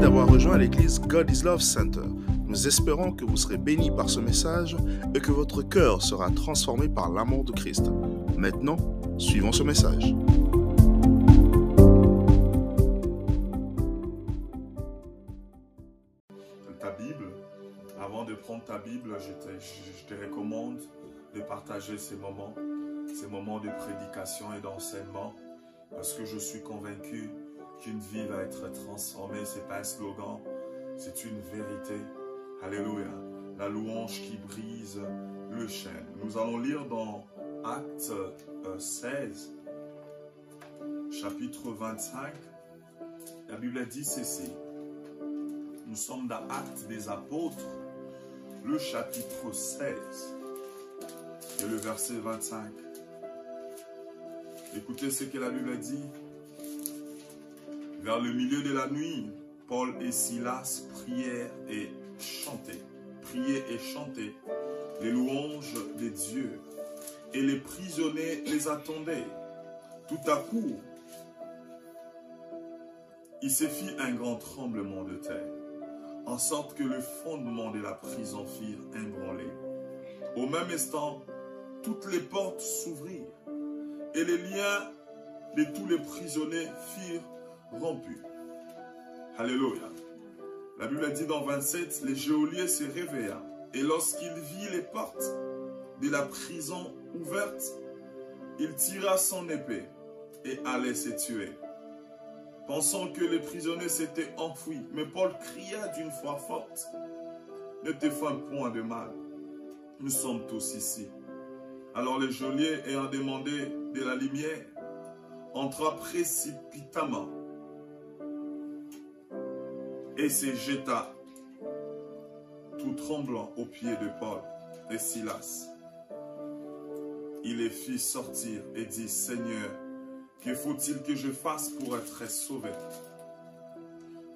D'avoir rejoint l'église God is Love Center. Nous espérons que vous serez bénis par ce message et que votre cœur sera transformé par l'amour de Christ. Maintenant, suivons ce message. ta Bible, avant de prendre ta Bible, je te, je te recommande de partager ces moments, ces moments de prédication et d'enseignement, parce que je suis convaincu qu'une vie va être transformée. C'est pas un slogan, c'est une vérité. Alléluia. La louange qui brise le chêne. Nous allons lire dans Acte euh, 16, chapitre 25. La Bible dit ceci. Nous sommes dans Acte des Apôtres, le chapitre 16 et le verset 25. Écoutez ce que la Bible dit. Vers le milieu de la nuit, Paul et Silas prièrent et chantaient, priaient et chantaient les louanges des dieux. Et les prisonniers les attendaient. Tout à coup, il se fit un grand tremblement de terre, en sorte que le fondement de la prison firent ébranler. Au même instant, toutes les portes s'ouvrirent, et les liens de tous les prisonniers firent rompu. Alléluia. La Bible dit dans 27, le geôlier se réveilla et lorsqu'il vit les portes de la prison ouvertes, il tira son épée et allait se tuer. Pensant que les prisonniers s'étaient enfouis, mais Paul cria d'une voix forte, Ne te fais point de mal, nous sommes tous ici. Alors le geôlier, ayant demandé de la lumière, entra précipitamment et se jeta tout tremblant aux pieds de Paul et Silas. Il les fit sortir et dit, Seigneur, que faut-il que je fasse pour être sauvé?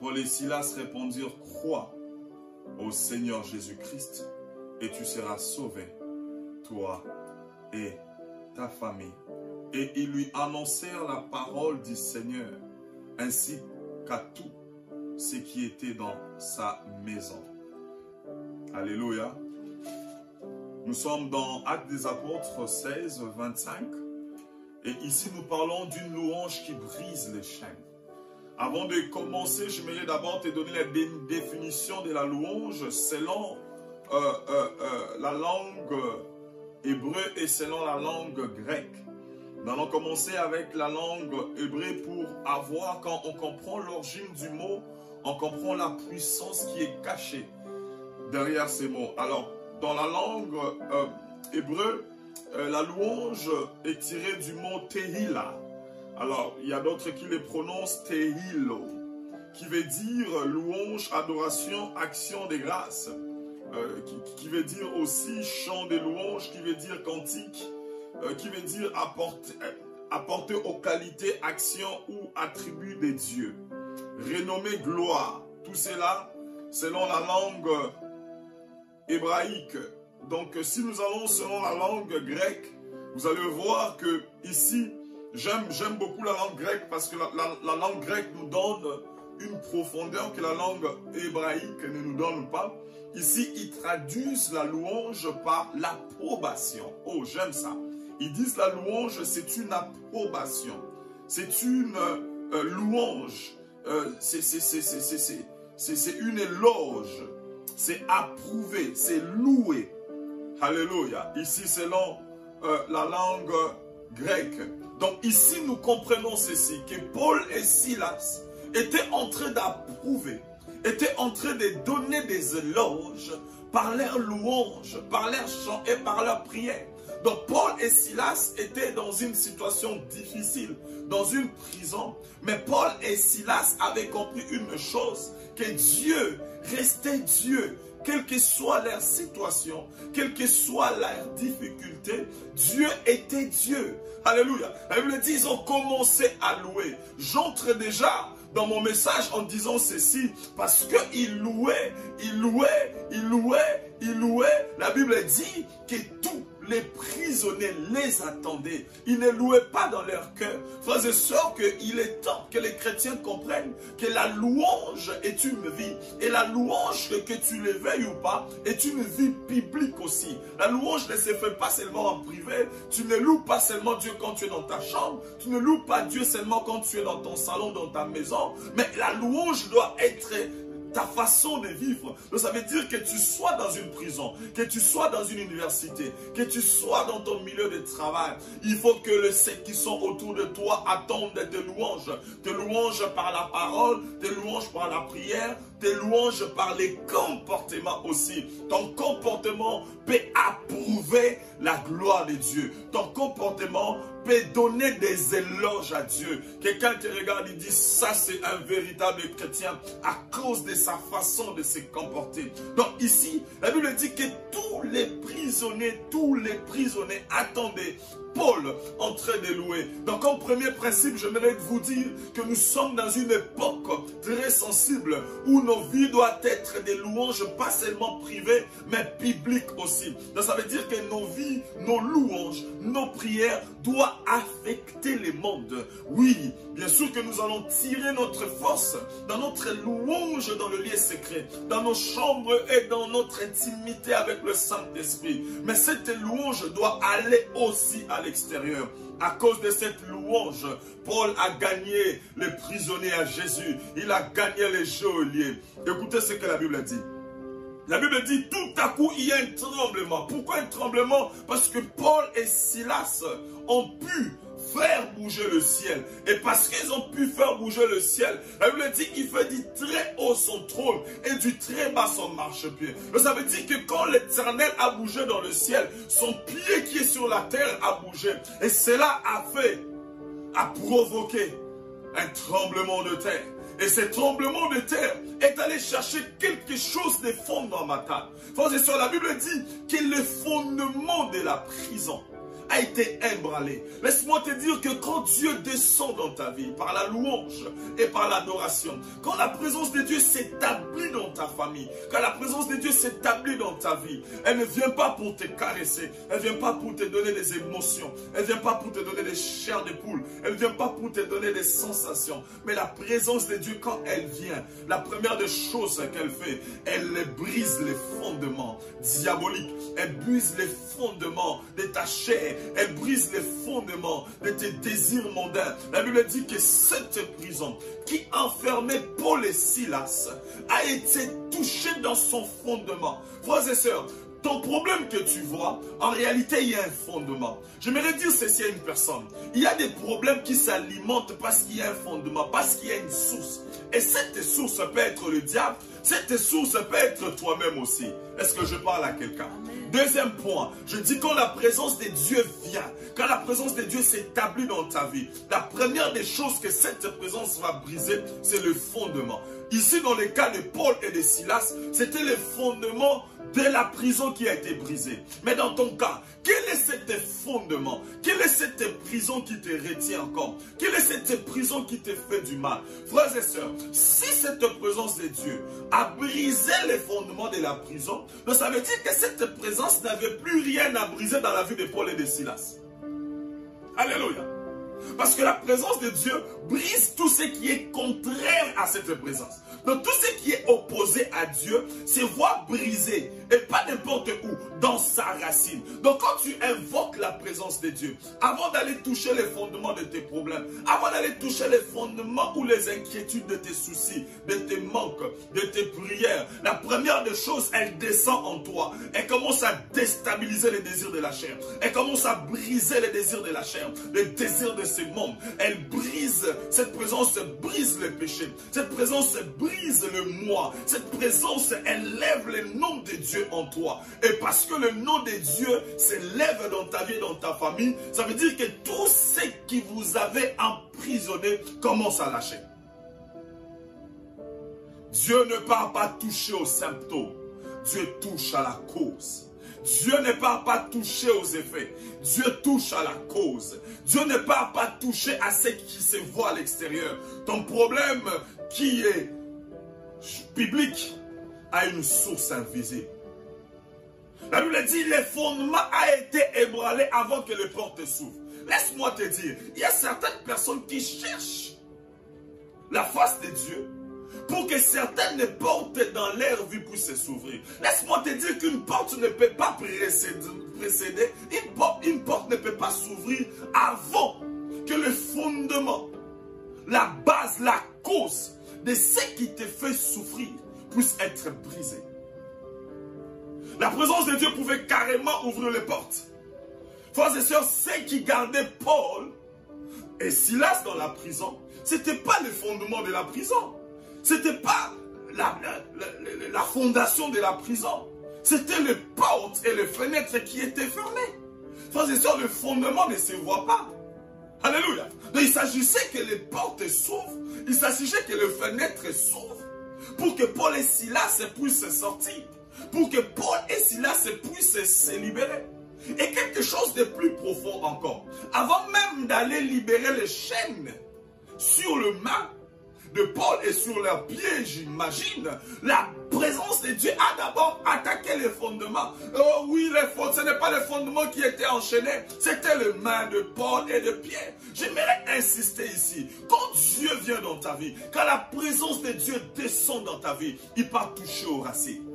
Paul et Silas répondirent, Crois au Seigneur Jésus-Christ et tu seras sauvé, toi et ta famille. Et ils lui annoncèrent la parole du Seigneur, ainsi qu'à tout ce qui était dans sa maison. Alléluia. Nous sommes dans Actes des Apôtres 16, 25. Et ici, nous parlons d'une louange qui brise les chaînes. Avant de commencer, je voudrais d'abord te donner la définition de la louange selon euh, euh, euh, la langue hébreu et selon la langue grecque. Nous allons commencer avec la langue hébreu pour avoir, quand on comprend l'origine du mot, on comprend la puissance qui est cachée derrière ces mots. Alors, dans la langue euh, hébreu, euh, la louange est tirée du mot tehila. Alors, il y a d'autres qui les prononcent tehilo, qui veut dire louange, adoration, action des grâces. Euh, qui, veut dire aussi chant des louanges, qui veut dire cantique, qui veut dire apporter, apporter aux qualités, actions ou attributs des dieux. Renommée gloire, tout cela selon la langue hébraïque. Donc si nous allons selon la langue grecque, vous allez voir que ici, j'aime beaucoup la langue grecque parce que la, la, la langue grecque nous donne une profondeur que la langue hébraïque ne nous donne pas. Ici, ils traduisent la louange par l'approbation. Oh, j'aime ça. Ils disent la louange, c'est une approbation. C'est une euh, louange. Euh, c'est une éloge. C'est approuvé. C'est loué. Alléluia. Ici, selon euh, la langue grecque. Donc ici, nous comprenons ceci, que Paul et Silas étaient en train d'approuver, étaient en train de donner des éloges par leurs louanges, par leurs chants et par leurs prières. Donc Paul et Silas étaient dans une situation difficile, dans une prison. Mais Paul et Silas avaient compris une chose, que Dieu restait Dieu. Quelle que soit leur situation, quelle que soit leur difficulté, Dieu était Dieu. Alléluia. La Bible dit, ils ont commencé à louer. J'entre déjà dans mon message en disant ceci, parce qu'il louait, il louait, il louait, il louait. La Bible dit que tout les prisonniers les attendaient. Ils ne louaient pas dans leur cœur. Frères et sœurs, qu'il est temps que les chrétiens comprennent que la louange est une vie. Et la louange, que tu l'éveilles ou pas, est une vie biblique aussi. La louange ne se fait pas seulement en privé. Tu ne loues pas seulement Dieu quand tu es dans ta chambre. Tu ne loues pas Dieu seulement quand tu es dans ton salon, dans ta maison. Mais la louange doit être ta façon de vivre. Donc ça veut dire que tu sois dans une prison, que tu sois dans une université, que tu sois dans ton milieu de travail. Il faut que les ceux qui sont autour de toi attendent tes louanges. Tes louanges par la parole, tes louanges par la prière, tes louanges par les comportements aussi. Ton comportement peut approuver la gloire de Dieu. Ton comportement peut donner des éloges à Dieu. Quelqu'un te regarde et dit, ça c'est un véritable chrétien à cause de sa façon de se comporter. Donc ici, la Bible dit que tous les prisonniers, tous les prisonniers attendaient Paul en train de louer. Donc, comme premier principe, j'aimerais vous dire que nous sommes dans une époque très sensible où nos vies doivent être des louanges, pas seulement privées, mais publiques aussi. Donc, ça veut dire que nos vies, nos louanges, nos prières doivent affecter les mondes. Oui, bien sûr que nous allons tirer notre force dans notre louange dans le lieu secret, dans nos chambres et dans notre intimité avec le Saint-Esprit. Mais cette louange doit aller aussi à l'extérieur. À cause de cette louange, Paul a gagné les prisonniers à Jésus. Il a gagné les geôliers. Écoutez ce que la Bible dit. La Bible dit tout à coup il y a un tremblement. Pourquoi un tremblement? Parce que Paul et Silas ont pu faire bouger le ciel. Et parce qu'ils ont pu faire bouger le ciel, la Bible dit qu'il fait du très haut son trône et du très bas son marchepied. Ça veut dire que quand l'éternel a bougé dans le ciel, son pied qui est sur la terre a bougé. Et cela a fait, a provoqué un tremblement de terre. Et ce tremblement de terre est allé chercher quelque chose de fondamental. Frères et sœurs, la Bible dit que le fondement de la prison a été ébranlé. Laisse-moi te dire que quand Dieu descend dans ta vie par la louange et par l'adoration, quand la présence de Dieu s'établit dans ta famille, quand la présence de Dieu s'établit dans ta vie, elle ne vient pas pour te caresser, elle ne vient pas pour te donner des émotions, elle ne vient pas pour te donner des chairs de poule, elle ne vient pas pour te donner des sensations, mais la présence de Dieu, quand elle vient, la première des choses qu'elle fait, elle brise les fondements diaboliques, elle brise les fondements de ta chair, elle brise les fondements de tes désirs mondains. La Bible dit que cette prison qui enfermait Paul et Silas a été touchée dans son fondement. Frères et sœurs, ton problème que tu vois, en réalité, il y a un fondement. J'aimerais dire ceci à une personne. Il y a des problèmes qui s'alimentent parce qu'il y a un fondement, parce qu'il y a une source. Et cette source peut être le diable, cette source peut être toi-même aussi. Est-ce que je parle à quelqu'un? Deuxième point, je dis quand la présence de Dieu vient, quand la présence de Dieu s'établit dans ta vie, la première des choses que cette présence va briser, c'est le fondement. Ici, dans le cas de Paul et de Silas, c'était le fondement de la prison qui a été brisée. Mais dans ton cas, quel est cet fondement? Quelle est cette prison qui te retient encore? Quelle est cette prison qui te fait du mal? Frères et sœurs, si cette présence de Dieu a brisé les fondements de la prison, ça veut dire que cette présence n'avait plus rien à briser dans la vie de Paul et de Silas. Alléluia. Parce que la présence de Dieu brise tout ce qui est contraire à cette présence. Donc tout ce qui est opposé à Dieu se voit brisé. Et pas n'importe où, dans sa racine. Donc quand tu invoques la présence de Dieu, avant d'aller toucher les fondements de tes problèmes, avant d'aller toucher les fondements ou les inquiétudes de tes soucis, de tes manques, de tes prières, la première des choses, elle descend en toi. Elle commence à déstabiliser les désirs de la chair. Elle commence à briser les désirs de la chair, les désirs de ce monde. Elle brise, cette présence brise les péchés. Cette présence brise le moi. Cette présence, elle lève le nom de Dieu en toi. Et parce que le nom de Dieu s'élève dans ta vie, dans ta famille, ça veut dire que tout ce qui vous avait emprisonné commence à lâcher. Dieu ne part pas toucher aux symptômes. Dieu touche à la cause. Dieu ne part pas toucher aux effets. Dieu touche à la cause. Dieu ne part pas toucher à ce qui se voit à l'extérieur. Ton problème qui est biblique a une source invisible. La Bible dit, les fondements a été ébranlé avant que les portes s'ouvrent. Laisse-moi te dire, il y a certaines personnes qui cherchent la face de Dieu pour que certaines portes dans leur vie puissent s'ouvrir. Laisse-moi te dire qu'une porte ne peut pas précéder, une, porte, une porte ne peut pas s'ouvrir avant que le fondement, la base, la cause de ce qui te fait souffrir puisse être brisé. La présence de Dieu pouvait carrément ouvrir les portes. Frères et sœurs, ceux qui gardaient Paul et Silas dans la prison, ce n'était pas le fondement de la prison. Ce n'était pas la, fondation de la prison. C'était les portes et les fenêtres qui étaient fermées. Frères et sœurs, le fondement ne se voit pas. Alléluia. Donc il s'agissait que les portes s'ouvrent. Il s'agissait que les fenêtres s'ouvrent pour que Paul et Silas puissent sortir. Pour que Paul et Silas puissent se libérer. Et quelque chose de plus profond encore. Avant même d'aller libérer les chaînes sur le mât de Paul et sur leurs pieds, j'imagine, la présence de Dieu a d'abord attaqué les fondements. Oh oui, les fondements, ce n'est pas les fondements qui étaient enchaînés, c'était les mains de Paul et de Pierre. J'aimerais insister ici, quand Dieu vient dans ta vie, quand la présence de Dieu descend dans ta vie, il part toucher aux racines.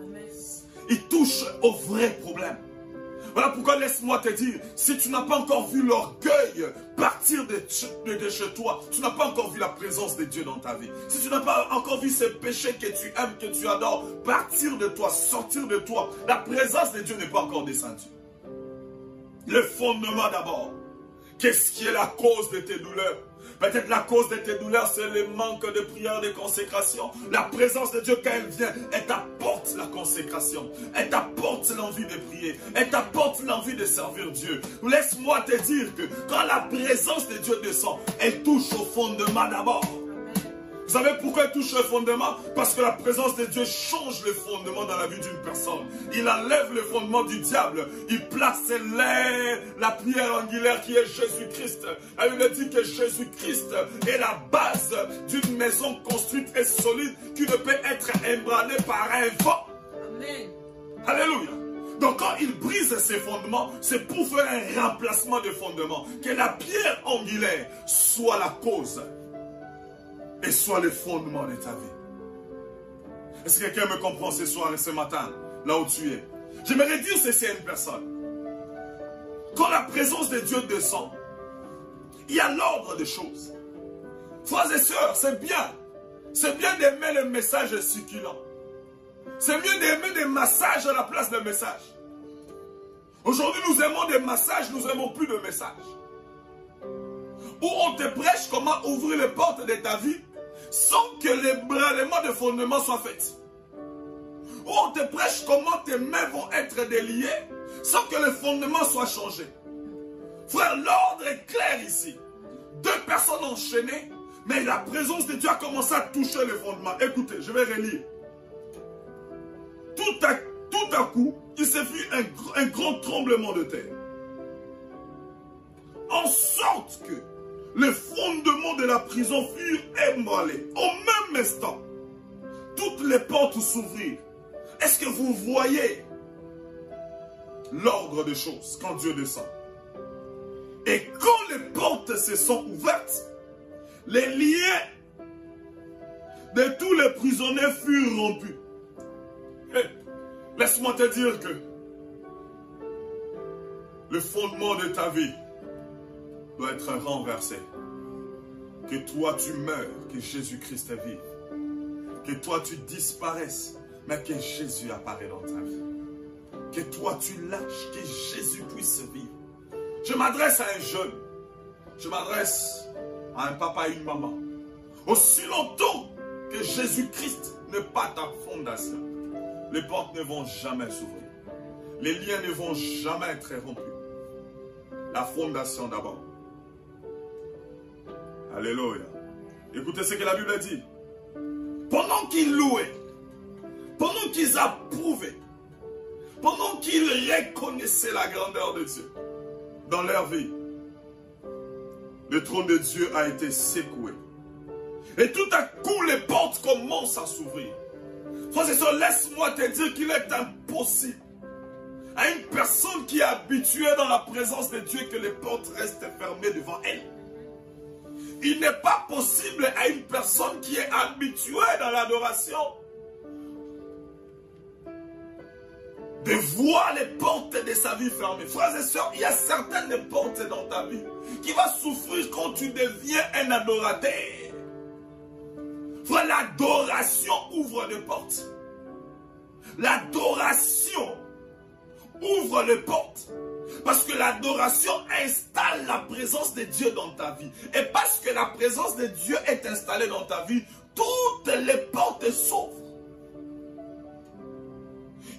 Il touche aux vrais problèmes. Voilà pourquoi laisse-moi te dire, si tu n'as pas encore vu l'orgueil partir de, chez toi, tu n'as pas encore vu la présence de Dieu dans ta vie. Si tu n'as pas encore vu ces péchés que tu aimes, que tu adores, partir de toi, sortir de toi, la présence de Dieu n'est pas encore descendue. Le fondement d'abord. Qu'est-ce qui est la cause de tes douleurs? Peut-être la cause de tes douleurs, c'est le manque de prière, de consécration. La présence de Dieu, quand elle vient, elle t'apporte la consécration. Elle t'apporte l'envie de prier. Elle t'apporte l'envie de servir Dieu. Laisse-moi te dire que quand la présence de Dieu descend, elle touche au fondement d'abord. Vous savez pourquoi il touche le fondement? Parce que la présence de Dieu change le fondement dans la vie d'une personne. Il enlève le fondement du diable. Il place la pierre angulaire qui est Jésus-Christ. Elle lui dit que Jésus-Christ est la base d'une maison construite et solide qui ne peut être ébranlée par un vent. Amen. Alléluia. Donc quand il brise ses fondements, c'est pour faire un remplacement de fondements. Que la pierre angulaire soit la cause et soit le fondement de ta vie. Est-ce que quelqu'un me comprend ce soir et ce matin, là où tu es? J'aimerais dire ceci à une personne. Quand la présence de Dieu descend, il y a l'ordre des choses. Frères et sœurs, c'est bien. C'est bien d'aimer le message succulent. C'est mieux d'aimer des massages à la place de messages. Aujourd'hui, nous aimons des massages, nous aimons plus de messages. Où on te prêche comment ouvrir les portes de ta vie sans que l'ébranlement de fondement soit fait. Où on te prêche comment tes mains vont être déliées sans que le fondement soit changé. Frère, l'ordre est clair ici. Deux personnes enchaînées, mais la présence de Dieu a commencé à toucher le fondement. Écoutez, je vais relire. Tout à, tout à coup, il s'est vu un, un grand tremblement de terre. En sorte que les fondements de la prison furent ébranlés. Au même instant, toutes les portes s'ouvrirent. Est-ce que vous voyez l'ordre des choses quand Dieu descend? Et quand les portes se sont ouvertes, les liens de tous les prisonniers furent rompus. Laisse-moi te dire que le fondement de ta vie doit être renversé. Que toi tu meurs, que Jésus-Christ vive. Que toi tu disparaisses, mais que Jésus apparaît dans ta vie. Que toi tu lâches, que Jésus puisse vivre. Je m'adresse à un jeune. Je m'adresse à un papa et une maman. Aussi longtemps que Jésus-Christ n'est pas ta fondation, les portes ne vont jamais s'ouvrir. Les liens ne vont jamais être rompus. La fondation d'abord. Alléluia. Écoutez ce que la Bible dit. Pendant qu'ils louaient, pendant qu'ils approuvaient, pendant qu'ils reconnaissaient la grandeur de Dieu dans leur vie, le trône de Dieu a été secoué. Et tout à coup, les portes commencent à s'ouvrir. Frère et laisse-moi te dire qu'il est impossible à une personne qui est habituée dans la présence de Dieu que les portes restent fermées devant elle. Il n'est pas possible à une personne qui est habituée dans l'adoration de voir les portes de sa vie fermées. Frères et sœurs, il y a certaines portes dans ta vie qui vont souffrir quand tu deviens un adorateur. L'adoration ouvre les portes. L'adoration ouvre les portes. Parce que l'adoration installe la présence de Dieu dans ta vie. Et parce que la présence de Dieu est installée dans ta vie, toutes les portes s'ouvrent.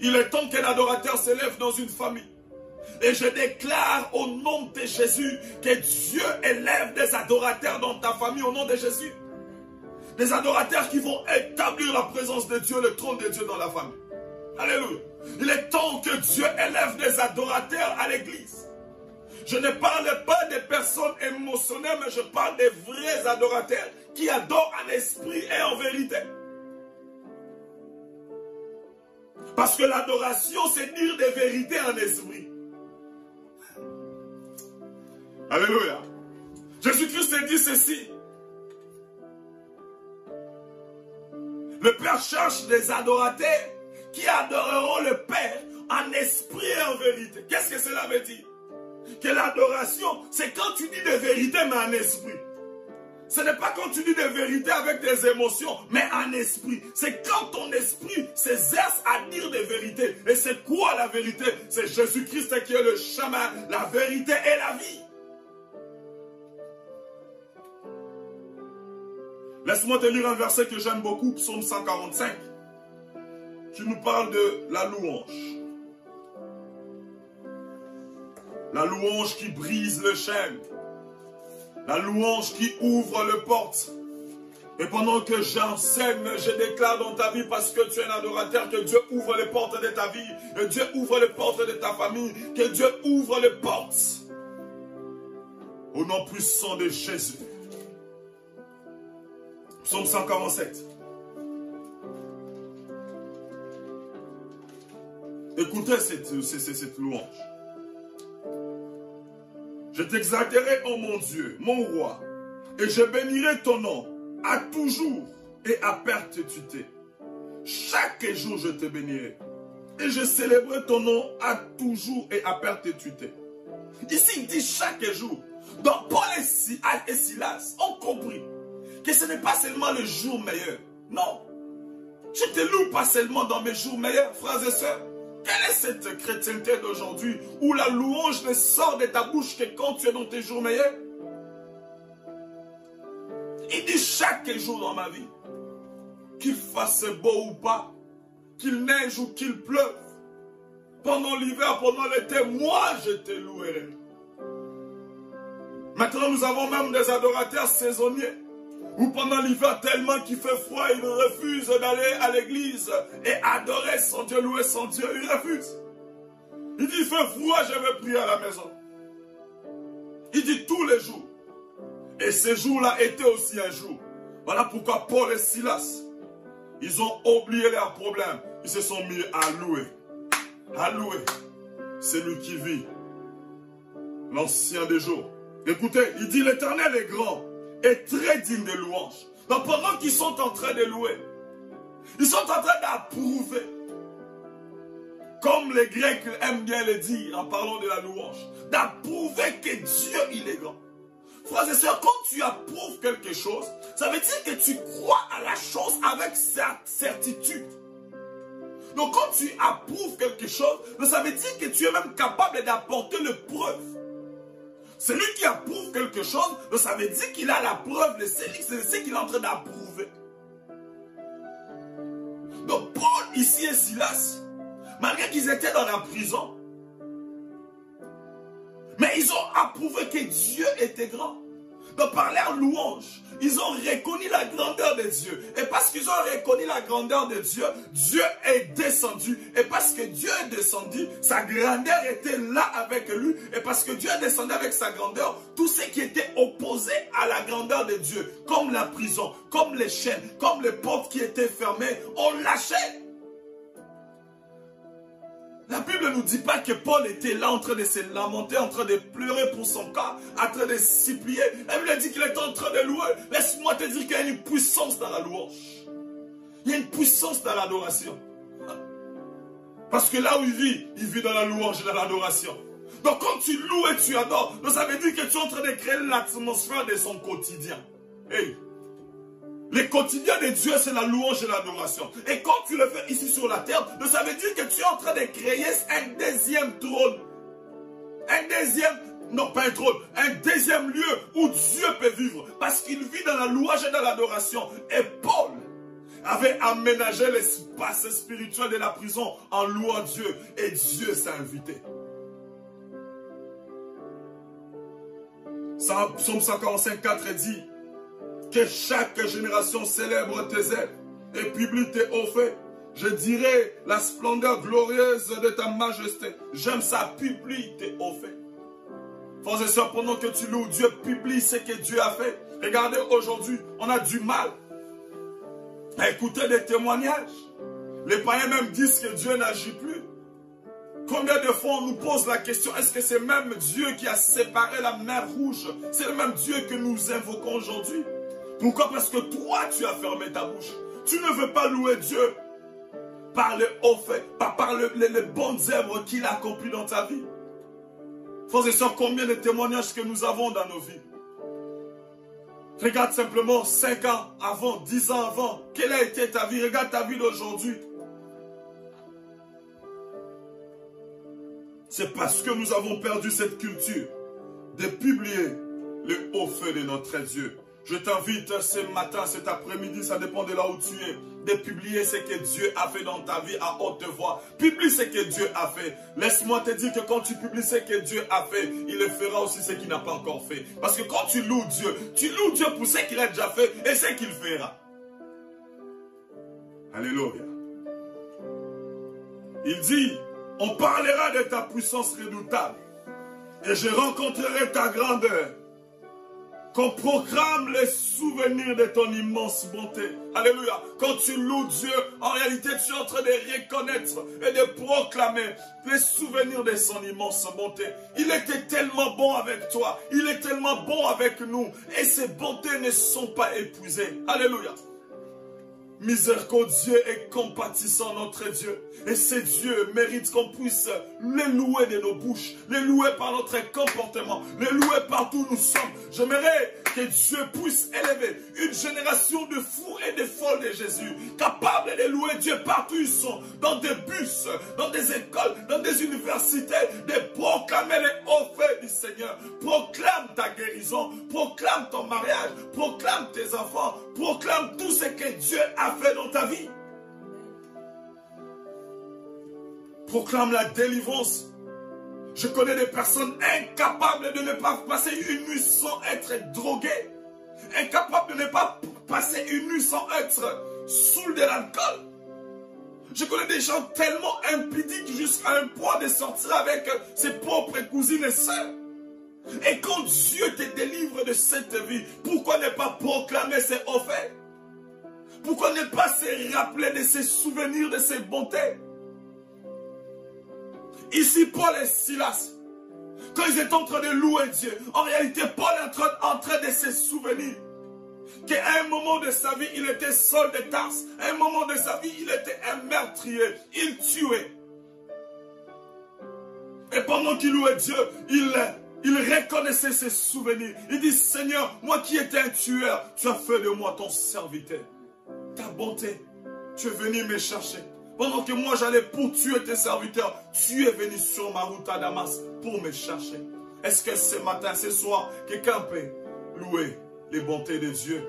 Il est temps qu'un adorateur s'élève dans une famille. Et je déclare au nom de Jésus que Dieu élève des adorateurs dans ta famille au nom de Jésus. Des adorateurs qui vont établir la présence de Dieu, le trône de Dieu dans la famille. Alléluia. Il est temps que Dieu élève des adorateurs à l'église. Je ne parle pas des personnes émotionnelles, mais je parle des vrais adorateurs qui adorent en esprit et en vérité. Parce que l'adoration, c'est dire des vérités en esprit. Alléluia. Jésus-Christ a dit ceci. Le Père cherche des adorateurs qui adoreront le Père en esprit et en vérité. Qu'est-ce que cela veut dire? Que l'adoration, c'est quand tu dis de vérité, mais en esprit. Ce n'est pas quand tu dis de vérité avec tes émotions, mais en esprit. C'est quand ton esprit s'exerce à dire des vérités. Et c'est quoi la vérité? C'est Jésus-Christ qui est le chemin, la vérité et la vie. Laisse-moi te lire un verset que j'aime beaucoup, psaume 145 tu nous parles de la louange. La louange qui brise le chêne. La louange qui ouvre le porte. Et pendant que j'enseigne, je déclare dans ta vie, parce que tu es un adorateur, que Dieu ouvre les portes de ta vie, que Dieu ouvre les portes de ta famille, que Dieu ouvre les portes. Au nom puissant de Jésus. Psaume 147. Écoutez cette, cette, louange. Je t'exalterai, oh mon Dieu, mon roi, et je bénirai ton nom à toujours et à perpétuité. Chaque jour, je te bénirai. Et je célébrerai ton nom à toujours et à perpétuité. Ici, il dit chaque jour. Donc, Paul et Silas ont compris que ce n'est pas seulement le jour meilleur. Non. Je te loue pas seulement dans mes jours meilleurs, frères et sœurs. Quelle est cette chrétienté d'aujourd'hui où la louange ne sort de ta bouche que quand tu es dans tes jours meilleurs? Il dit chaque jour dans ma vie, qu'il fasse beau ou pas, qu'il neige ou qu'il pleuve, pendant l'hiver, pendant l'été, moi je te louerai. Maintenant, nous avons même des adorateurs saisonniers ou pendant l'hiver tellement qu'il fait froid, il refuse d'aller à l'église et adorer son Dieu, louer son Dieu. Il refuse. Il dit, il fait froid, je vais prier à la maison. Il dit tous les jours. Et ce jour-là était aussi un jour. Voilà pourquoi Paul et Silas, ils ont oublié leurs problèmes. Ils se sont mis à louer. À louer. C'est lui qui vit. L'ancien des jours. Écoutez, il dit l'éternel est grand est très digne de louange. Donc pendant qu'ils sont en train de louer, ils sont en train d'approuver. Comme les Grecs aiment bien le dire en parlant de la louange, d'approuver que Dieu, il est grand. Frères et sœurs, quand tu approuves quelque chose, ça veut dire que tu crois à la chose avec certitude. Donc quand tu approuves quelque chose, ça veut dire que tu es même capable d'apporter le preuve. Celui qui approuve quelque chose, ça veut dire qu'il a la preuve de ce qu'il est en train d'approuver. Donc Paul, ici et Silas, malgré qu'ils étaient dans la prison, mais ils ont approuvé que Dieu était grand de par leur louange, ils ont reconnu la grandeur de Dieu. Et parce qu'ils ont reconnu la grandeur de Dieu, Dieu est descendu. Et parce que Dieu est descendu, sa grandeur était là avec lui. Et parce que Dieu est descendu avec sa grandeur, tout ce qui était opposé à la grandeur de Dieu, comme la prison, comme les chaînes, comme les portes qui étaient fermées, ont lâché. La Bible ne nous dit pas que Paul était là en train de se lamenter, en train de pleurer pour son cas, en train de s'y plier. La Bible dit qu'il est en train de louer. Laisse-moi te dire qu'il y a une puissance dans la louange. Il y a une puissance dans l'adoration. Parce que là où il vit, il vit dans la louange et dans l'adoration. Donc quand tu loues et tu adores, ça veut dire que tu es en train de créer l'atmosphère de son quotidien. Le quotidien de Dieu, c'est la louange et l'adoration. Et quand tu le fais ici sur la terre, ça veut dire que tu es en train de créer un deuxième trône. Un deuxième, non pas un trône, un deuxième lieu où Dieu peut vivre. Parce qu'il vit dans la louange et dans l'adoration. Et Paul avait aménagé l'espace spirituel de la prison en louant Dieu. Et Dieu s'est invité. Psaume 145, 4 dit que chaque génération célèbre tes ailes et publie tes hauts faits. Je dirais la splendeur glorieuse de ta majesté. J'aime ça, publie tes hauts faits. Frères et sœurs, pendant que tu loues Dieu, publie ce que Dieu a fait. Regardez, aujourd'hui, on a du mal à écouter des témoignages. Les païens même disent que Dieu n'agit plus. Combien de fois on nous pose la question, est-ce que c'est même Dieu qui a séparé la mer rouge? C'est le même Dieu que nous invoquons aujourd'hui. Pourquoi? Parce que toi, tu as fermé ta bouche. Tu ne veux pas louer Dieu par le haut fait, pas par les, bonnes œuvres qu'il a accomplies dans ta vie. Frères et combien de témoignages que nous avons dans nos vies? Regarde simplement 5 ans avant, 10 ans avant. Quelle a été ta vie? Regarde ta vie d'aujourd'hui. C'est parce que nous avons perdu cette culture de publier le haut feu de notre Dieu. Je t'invite ce matin, cet après-midi, ça dépend de là où tu es, de publier ce que Dieu a fait dans ta vie à haute voix. Publie ce que Dieu a fait. Laisse-moi te dire que quand tu publies ce que Dieu a fait, il le fera aussi ce qu'il n'a pas encore fait. Parce que quand tu loues Dieu, tu loues Dieu pour ce qu'il a déjà fait et ce qu'il fera. Alléluia. Il dit, on parlera de ta puissance redoutable et je rencontrerai ta grandeur qu'on proclame les souvenirs de ton immense bonté. Alléluia. Quand tu loues Dieu, en réalité, tu es en train de reconnaître et de proclamer les souvenirs de son immense bonté. Il était tellement bon avec toi. Il est tellement bon avec nous. Et ses bontés ne sont pas épuisées. Alléluia. Miséricordieux et compatissant notre Dieu. Et ces dieux méritent qu'on puisse les louer de nos bouches, les louer par notre comportement, les louer partout où nous sommes. J'aimerais que Dieu puisse élever une génération de fous et de folles de Jésus, capables de louer Dieu partout où ils sont, dans des bus, dans des écoles, dans des universités, de proclamer les hauts faits du Seigneur. Proclame ta guérison, proclame ton mariage, proclame tes enfants, proclame tout ce que Dieu a dans ta vie. Proclame la délivrance. Je connais des personnes incapables de ne pas passer une nuit sans être droguées. Incapables de ne pas passer une nuit sans être sous de l'alcool. Je connais des gens tellement impudiques jusqu'à un point de sortir avec ses propres cousines et sœurs. Et quand Dieu te délivre de cette vie, pourquoi ne pas proclamer ses offertes Pourquoi ne pas se rappeler de ses souvenirs, de ses bontés Ici, Paul et Silas, quand ils étaient en train de louer Dieu, en réalité, Paul est en train, de se souvenir qu'à un moment de sa vie, il était seul de Tarse. À un moment de sa vie, il était un meurtrier. Il tuait. Et pendant qu'il louait Dieu, il, il reconnaissait ses souvenirs. Il dit, Seigneur, moi qui étais un tueur, tu as fait de moi ton serviteur. Ta bonté, tu es venu me chercher. Pendant que moi j'allais pour tuer tes serviteurs, tu es venu sur ma route à Damas pour me chercher. Est-ce que ce matin, ce soir, quelqu'un peut louer les bontés de Dieu,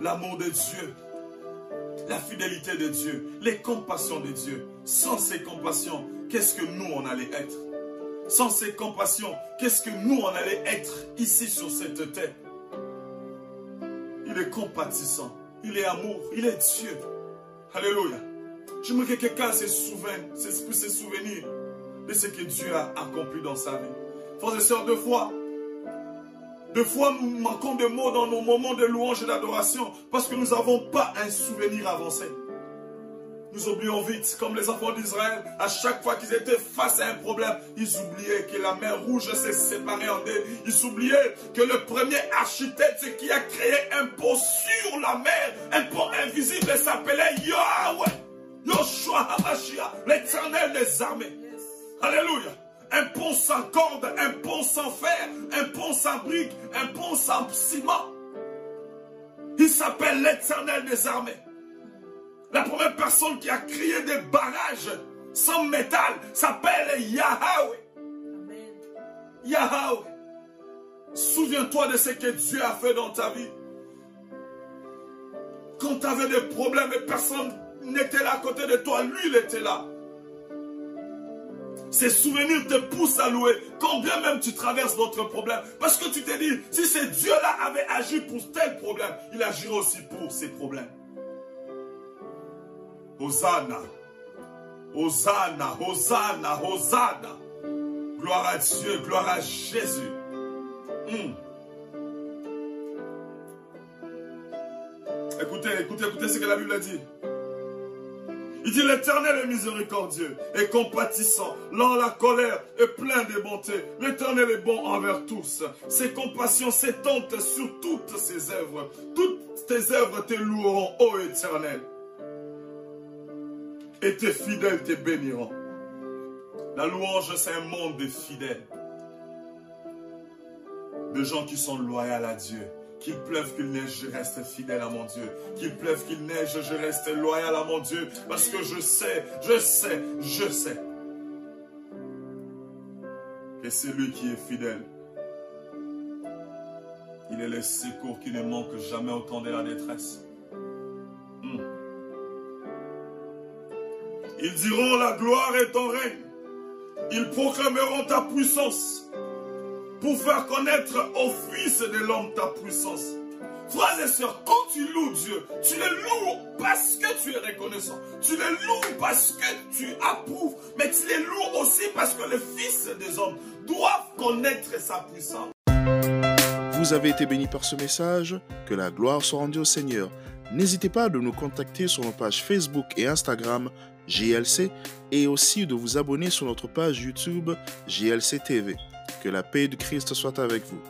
l'amour de Dieu, la fidélité de Dieu, les compassions de Dieu? Sans ces compassions, qu'est-ce que nous on allait être? Sans ces compassions, qu'est-ce que nous on allait être ici sur cette terre? Il est compatissant, il est amour, il est Dieu. Alléluia. J'aimerais que quelqu'un se souvienne, puisse se souvenir de ce que Dieu a accompli dans sa vie. Frères et sœurs, deux fois, deux fois nous manquons de mots dans nos moments de louange et d'adoration parce que nous n'avons pas un souvenir avancé. Nous oublions vite, comme les enfants d'Israël, à chaque fois qu'ils étaient face à un problème, ils oubliaient que la mer rouge s'est séparée en deux. Ils oubliaient que le premier architecte qui a créé un pont la mer, un pont invisible, s'appelait Yahweh. Yoshua HaMashiach, l'éternel des armées. Alléluia. Un pont sans corde, un pont sans fer, un pont sans briques, un pont sans ciment. Il s'appelle l'éternel des armées. La première personne qui a créé des barrages sans métal s'appelle Yahweh. Yahweh. Souviens-toi de ce que Dieu a fait dans ta vie. Quand tu avais des problèmes et personne n'était là à côté de toi, lui, il était là. Ces souvenirs te poussent à louer, quand bien même tu traverses d'autres problèmes. Parce que tu t'es dit, si ce Dieu-là avait agi pour tel problème, il agirait aussi pour ces problèmes. Hosanna, Hosanna, Hosanna, Hosanna. Gloire à Dieu, gloire à Jésus. Hmm. Écoutez, écoutez, écoutez ce que la Bible dit. Il dit l'éternel est miséricordieux et compatissant, lent la colère et plein de bonté. L'éternel est bon envers tous. Ses compassions s'étendent sur toutes ses œuvres. Toutes tes œuvres te loueront, ô éternel. Et tes fidèles te béniront. La louange, c'est un monde de fidèles. De gens qui sont loyaux à Dieu. Qu'il pleuve, qu'il neige, je reste fidèle à mon Dieu. Qu'il pleuve, qu'il neige, je reste loyal à mon Dieu. Parce que je sais, je sais, je sais que c'est lui qui est fidèle. Il est le secours qui ne manque jamais au temps de la détresse. Hmm. Ils diront la gloire est ton règne. Ils proclameront ta puissance pour faire connaître au Fils de l'homme ta puissance. Frères et sœurs, quand tu loues Dieu, tu le loues parce que tu es reconnaissant. Tu le loues parce que tu approuves. Mais tu le loues aussi parce que le Fils des hommes doit connaître sa puissance. Vous avez été béni par ce message. Que la gloire soit rendue au Seigneur. N'hésitez pas de nous contacter sur nos pages Facebook et Instagram GLC et aussi de vous abonner sur notre page YouTube GLC TV. Que la paix de Christ soit avec vous.